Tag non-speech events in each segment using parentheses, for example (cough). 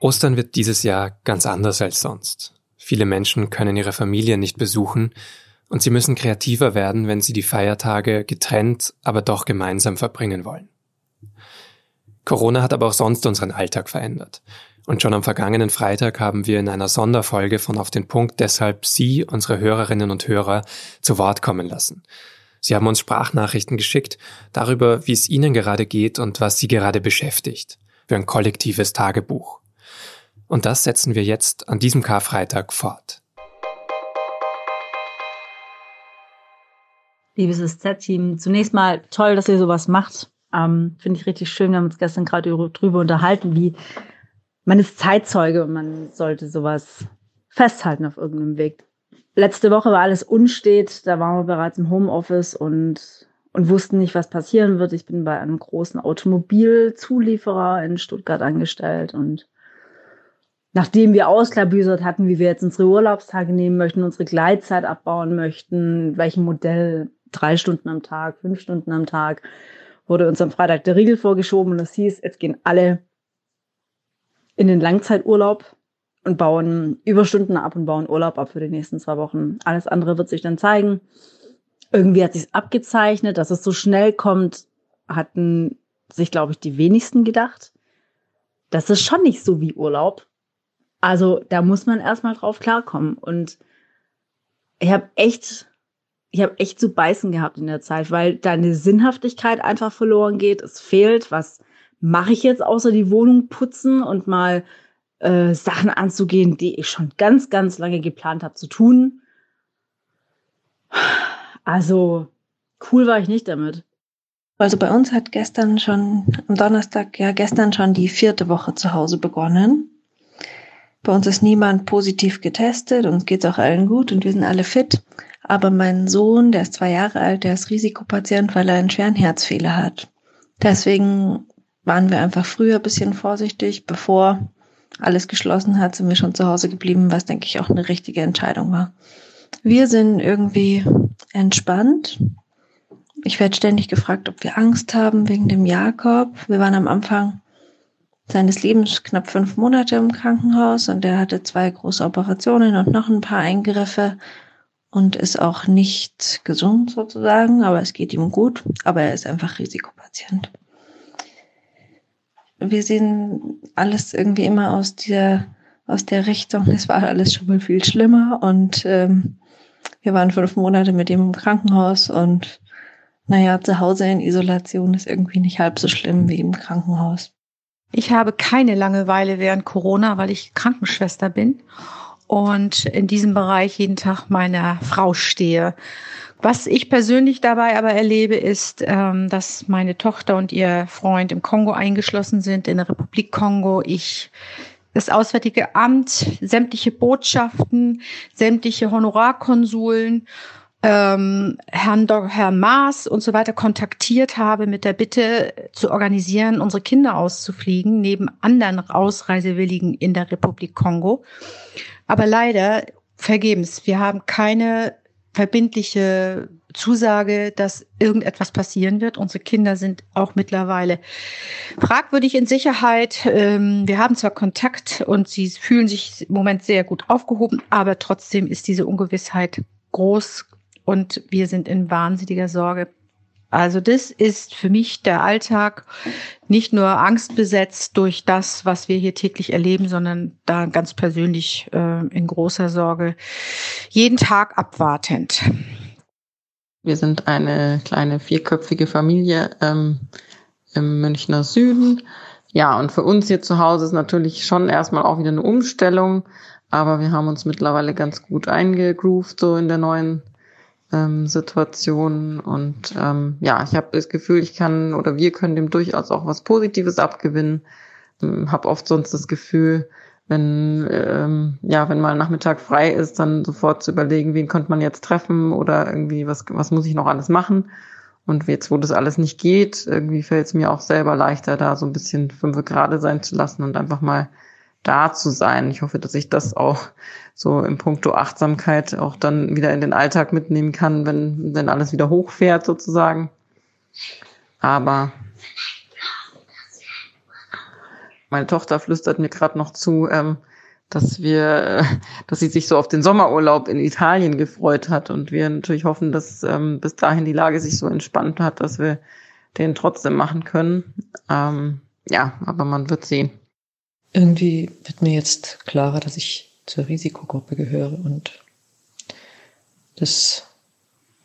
Ostern wird dieses Jahr ganz anders als sonst. Viele Menschen können ihre Familien nicht besuchen und sie müssen kreativer werden, wenn sie die Feiertage getrennt, aber doch gemeinsam verbringen wollen. Corona hat aber auch sonst unseren Alltag verändert. Und schon am vergangenen Freitag haben wir in einer Sonderfolge von Auf den Punkt deshalb Sie, unsere Hörerinnen und Hörer, zu Wort kommen lassen. Sie haben uns Sprachnachrichten geschickt darüber, wie es Ihnen gerade geht und was Sie gerade beschäftigt. Für ein kollektives Tagebuch. Und das setzen wir jetzt an diesem Karfreitag fort. Liebes SZ-Team, zunächst mal toll, dass ihr sowas macht. Ähm, Finde ich richtig schön. Wir haben uns gestern gerade drüber unterhalten, wie man ist Zeitzeuge und man sollte sowas festhalten auf irgendeinem Weg. Letzte Woche war alles unstet, da waren wir bereits im Homeoffice und, und wussten nicht, was passieren wird. Ich bin bei einem großen Automobilzulieferer in Stuttgart angestellt und nachdem wir ausklabüsert hatten, wie wir jetzt unsere Urlaubstage nehmen möchten, unsere Gleitzeit abbauen möchten, welchem Modell, drei Stunden am Tag, fünf Stunden am Tag, wurde uns am Freitag der Riegel vorgeschoben und es hieß, jetzt gehen alle in den Langzeiturlaub und bauen Überstunden ab und bauen Urlaub ab für die nächsten zwei Wochen. Alles andere wird sich dann zeigen. Irgendwie hat sich abgezeichnet, dass es so schnell kommt, hatten sich, glaube ich, die wenigsten gedacht. Das ist schon nicht so wie Urlaub. Also da muss man erstmal drauf klarkommen. Und ich habe echt, ich habe echt zu beißen gehabt in der Zeit, weil deine Sinnhaftigkeit einfach verloren geht. Es fehlt was mache ich jetzt außer die Wohnung putzen und mal äh, Sachen anzugehen, die ich schon ganz, ganz lange geplant habe zu tun. Also cool war ich nicht damit. Also bei uns hat gestern schon, am Donnerstag, ja gestern schon die vierte Woche zu Hause begonnen. Bei uns ist niemand positiv getestet, uns geht's auch allen gut und wir sind alle fit. Aber mein Sohn, der ist zwei Jahre alt, der ist Risikopatient, weil er einen schweren Herzfehler hat. Deswegen waren wir einfach früher ein bisschen vorsichtig. Bevor alles geschlossen hat, sind wir schon zu Hause geblieben, was, denke ich, auch eine richtige Entscheidung war. Wir sind irgendwie entspannt. Ich werde ständig gefragt, ob wir Angst haben wegen dem Jakob. Wir waren am Anfang seines Lebens knapp fünf Monate im Krankenhaus und er hatte zwei große Operationen und noch ein paar Eingriffe und ist auch nicht gesund sozusagen, aber es geht ihm gut. Aber er ist einfach Risikopatient wir sehen alles irgendwie immer aus der, aus der Richtung, es war alles schon mal viel schlimmer und ähm, wir waren fünf Monate mit ihm im Krankenhaus und naja, zu Hause in Isolation ist irgendwie nicht halb so schlimm wie im Krankenhaus. Ich habe keine Langeweile während Corona, weil ich Krankenschwester bin und in diesem Bereich jeden Tag meiner Frau stehe. Was ich persönlich dabei aber erlebe, ist, ähm, dass meine Tochter und ihr Freund im Kongo eingeschlossen sind, in der Republik Kongo. Ich das Auswärtige Amt, sämtliche Botschaften, sämtliche Honorarkonsuln, ähm, Herrn, Herrn Maas und so weiter kontaktiert habe mit der Bitte zu organisieren, unsere Kinder auszufliegen, neben anderen Ausreisewilligen in der Republik Kongo. Aber leider vergebens. Wir haben keine verbindliche Zusage, dass irgendetwas passieren wird. Unsere Kinder sind auch mittlerweile fragwürdig in Sicherheit. Ähm, wir haben zwar Kontakt und sie fühlen sich im Moment sehr gut aufgehoben, aber trotzdem ist diese Ungewissheit groß und wir sind in wahnsinniger Sorge. Also das ist für mich der Alltag nicht nur angstbesetzt durch das, was wir hier täglich erleben, sondern da ganz persönlich äh, in großer Sorge jeden Tag abwartend. Wir sind eine kleine vierköpfige Familie ähm, im Münchner Süden. Ja, und für uns hier zu Hause ist natürlich schon erstmal auch wieder eine Umstellung, aber wir haben uns mittlerweile ganz gut eingegroovt so in der neuen ähm, Situationen. Und ähm, ja, ich habe das Gefühl, ich kann oder wir können dem durchaus auch was Positives abgewinnen. Ähm, habe oft sonst das Gefühl, wenn ähm, ja, wenn mal Nachmittag frei ist, dann sofort zu überlegen, wen könnte man jetzt treffen oder irgendwie was was muss ich noch alles machen. Und jetzt, wo das alles nicht geht, irgendwie fällt es mir auch selber leichter, da so ein bisschen fünf gerade sein zu lassen und einfach mal da zu sein. Ich hoffe, dass ich das auch so im Punkto Achtsamkeit auch dann wieder in den Alltag mitnehmen kann, wenn, wenn alles wieder hochfährt sozusagen. Aber Meine Tochter flüstert mir gerade noch zu, ähm, dass wir, dass sie sich so auf den Sommerurlaub in Italien gefreut hat und wir natürlich hoffen, dass ähm, bis dahin die Lage sich so entspannt hat, dass wir den trotzdem machen können. Ähm, ja, aber man wird sehen. Irgendwie wird mir jetzt klarer, dass ich zur Risikogruppe gehöre und das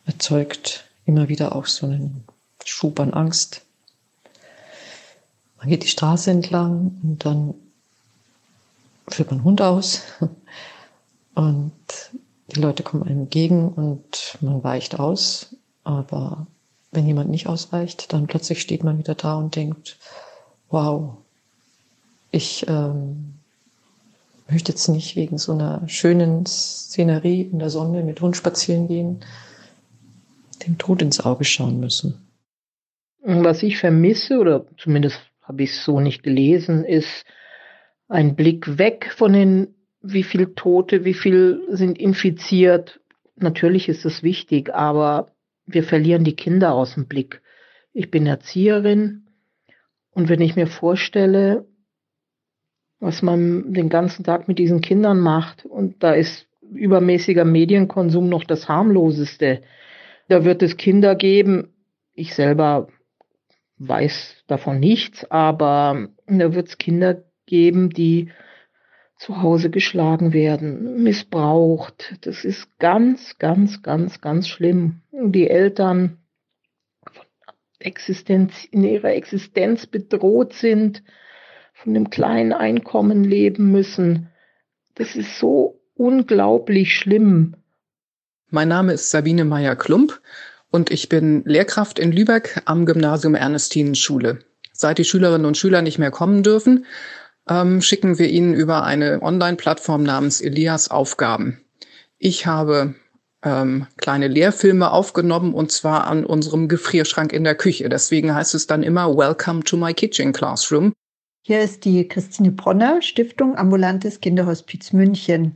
erzeugt immer wieder auch so einen Schub an Angst. Man geht die Straße entlang und dann führt man Hund aus (laughs) und die Leute kommen einem entgegen und man weicht aus. Aber wenn jemand nicht ausweicht, dann plötzlich steht man wieder da und denkt, wow, ich ähm, möchte jetzt nicht wegen so einer schönen Szenerie in der Sonne mit Hund spazieren gehen, dem Tod ins Auge schauen müssen. Was ich vermisse, oder zumindest habe ich es so nicht gelesen, ist ein Blick weg von den, wie viel Tote, wie viel sind infiziert. Natürlich ist es wichtig, aber wir verlieren die Kinder aus dem Blick. Ich bin Erzieherin und wenn ich mir vorstelle, was man den ganzen Tag mit diesen Kindern macht und da ist übermäßiger Medienkonsum noch das harmloseste. Da wird es Kinder geben, ich selber weiß davon nichts, aber da wird es Kinder geben, die zu Hause geschlagen werden, missbraucht. Das ist ganz, ganz, ganz, ganz schlimm. Die Eltern Existenz, in ihrer Existenz bedroht sind, von dem kleinen Einkommen leben müssen. Das ist so unglaublich schlimm. Mein Name ist Sabine Meyer-Klump und ich bin Lehrkraft in Lübeck am Gymnasium Ernestinenschule. Seit die Schülerinnen und Schüler nicht mehr kommen dürfen, ähm, schicken wir ihnen über eine Online-Plattform namens Elias Aufgaben. Ich habe ähm, kleine Lehrfilme aufgenommen und zwar an unserem Gefrierschrank in der Küche. Deswegen heißt es dann immer Welcome to my Kitchen Classroom. Hier ist die Christine Bronner, Stiftung Ambulantes Kinderhospiz München.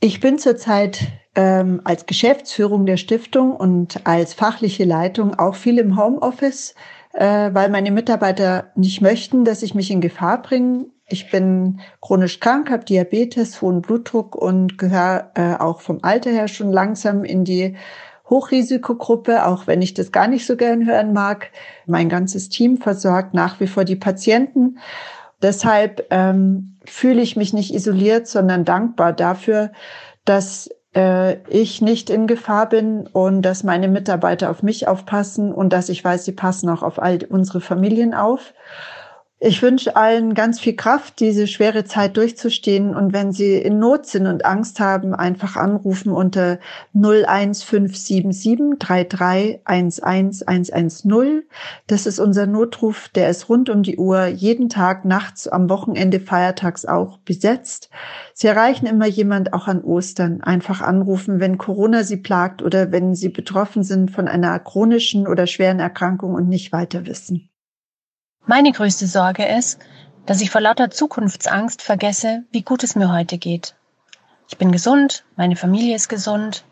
Ich bin zurzeit ähm, als Geschäftsführung der Stiftung und als fachliche Leitung auch viel im Homeoffice, äh, weil meine Mitarbeiter nicht möchten, dass ich mich in Gefahr bringe. Ich bin chronisch krank, habe Diabetes, hohen Blutdruck und gehöre äh, auch vom Alter her schon langsam in die Hochrisikogruppe, auch wenn ich das gar nicht so gern hören mag. Mein ganzes Team versorgt nach wie vor die Patienten. Deshalb ähm, fühle ich mich nicht isoliert, sondern dankbar dafür, dass äh, ich nicht in Gefahr bin und dass meine Mitarbeiter auf mich aufpassen und dass ich weiß, sie passen auch auf all unsere Familien auf. Ich wünsche allen ganz viel Kraft, diese schwere Zeit durchzustehen. Und wenn Sie in Not sind und Angst haben, einfach anrufen unter 01577 3311110. Das ist unser Notruf. Der ist rund um die Uhr, jeden Tag, nachts, am Wochenende, feiertags auch besetzt. Sie erreichen immer jemand auch an Ostern. Einfach anrufen, wenn Corona Sie plagt oder wenn Sie betroffen sind von einer chronischen oder schweren Erkrankung und nicht weiter wissen. Meine größte Sorge ist, dass ich vor lauter Zukunftsangst vergesse, wie gut es mir heute geht. Ich bin gesund, meine Familie ist gesund,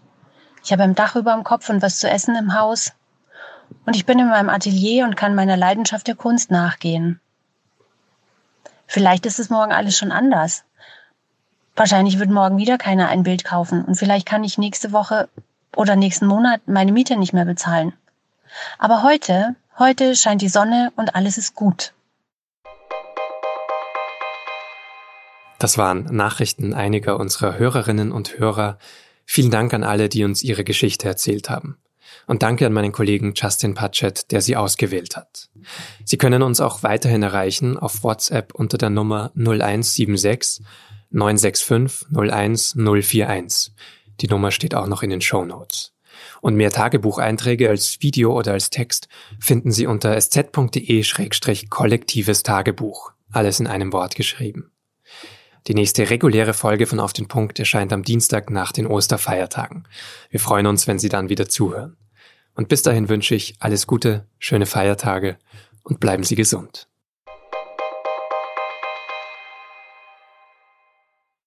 ich habe ein Dach über dem Kopf und was zu essen im Haus und ich bin in meinem Atelier und kann meiner Leidenschaft der Kunst nachgehen. Vielleicht ist es morgen alles schon anders. Wahrscheinlich wird morgen wieder keiner ein Bild kaufen und vielleicht kann ich nächste Woche oder nächsten Monat meine Miete nicht mehr bezahlen. Aber heute Heute scheint die Sonne und alles ist gut. Das waren Nachrichten einiger unserer Hörerinnen und Hörer. Vielen Dank an alle, die uns ihre Geschichte erzählt haben. Und danke an meinen Kollegen Justin Patchett, der sie ausgewählt hat. Sie können uns auch weiterhin erreichen auf WhatsApp unter der Nummer 0176 965 01 041. Die Nummer steht auch noch in den Show Notes. Und mehr Tagebucheinträge als Video oder als Text finden Sie unter sz.de-kollektives Tagebuch. Alles in einem Wort geschrieben. Die nächste reguläre Folge von Auf den Punkt erscheint am Dienstag nach den Osterfeiertagen. Wir freuen uns, wenn Sie dann wieder zuhören. Und bis dahin wünsche ich alles Gute, schöne Feiertage und bleiben Sie gesund.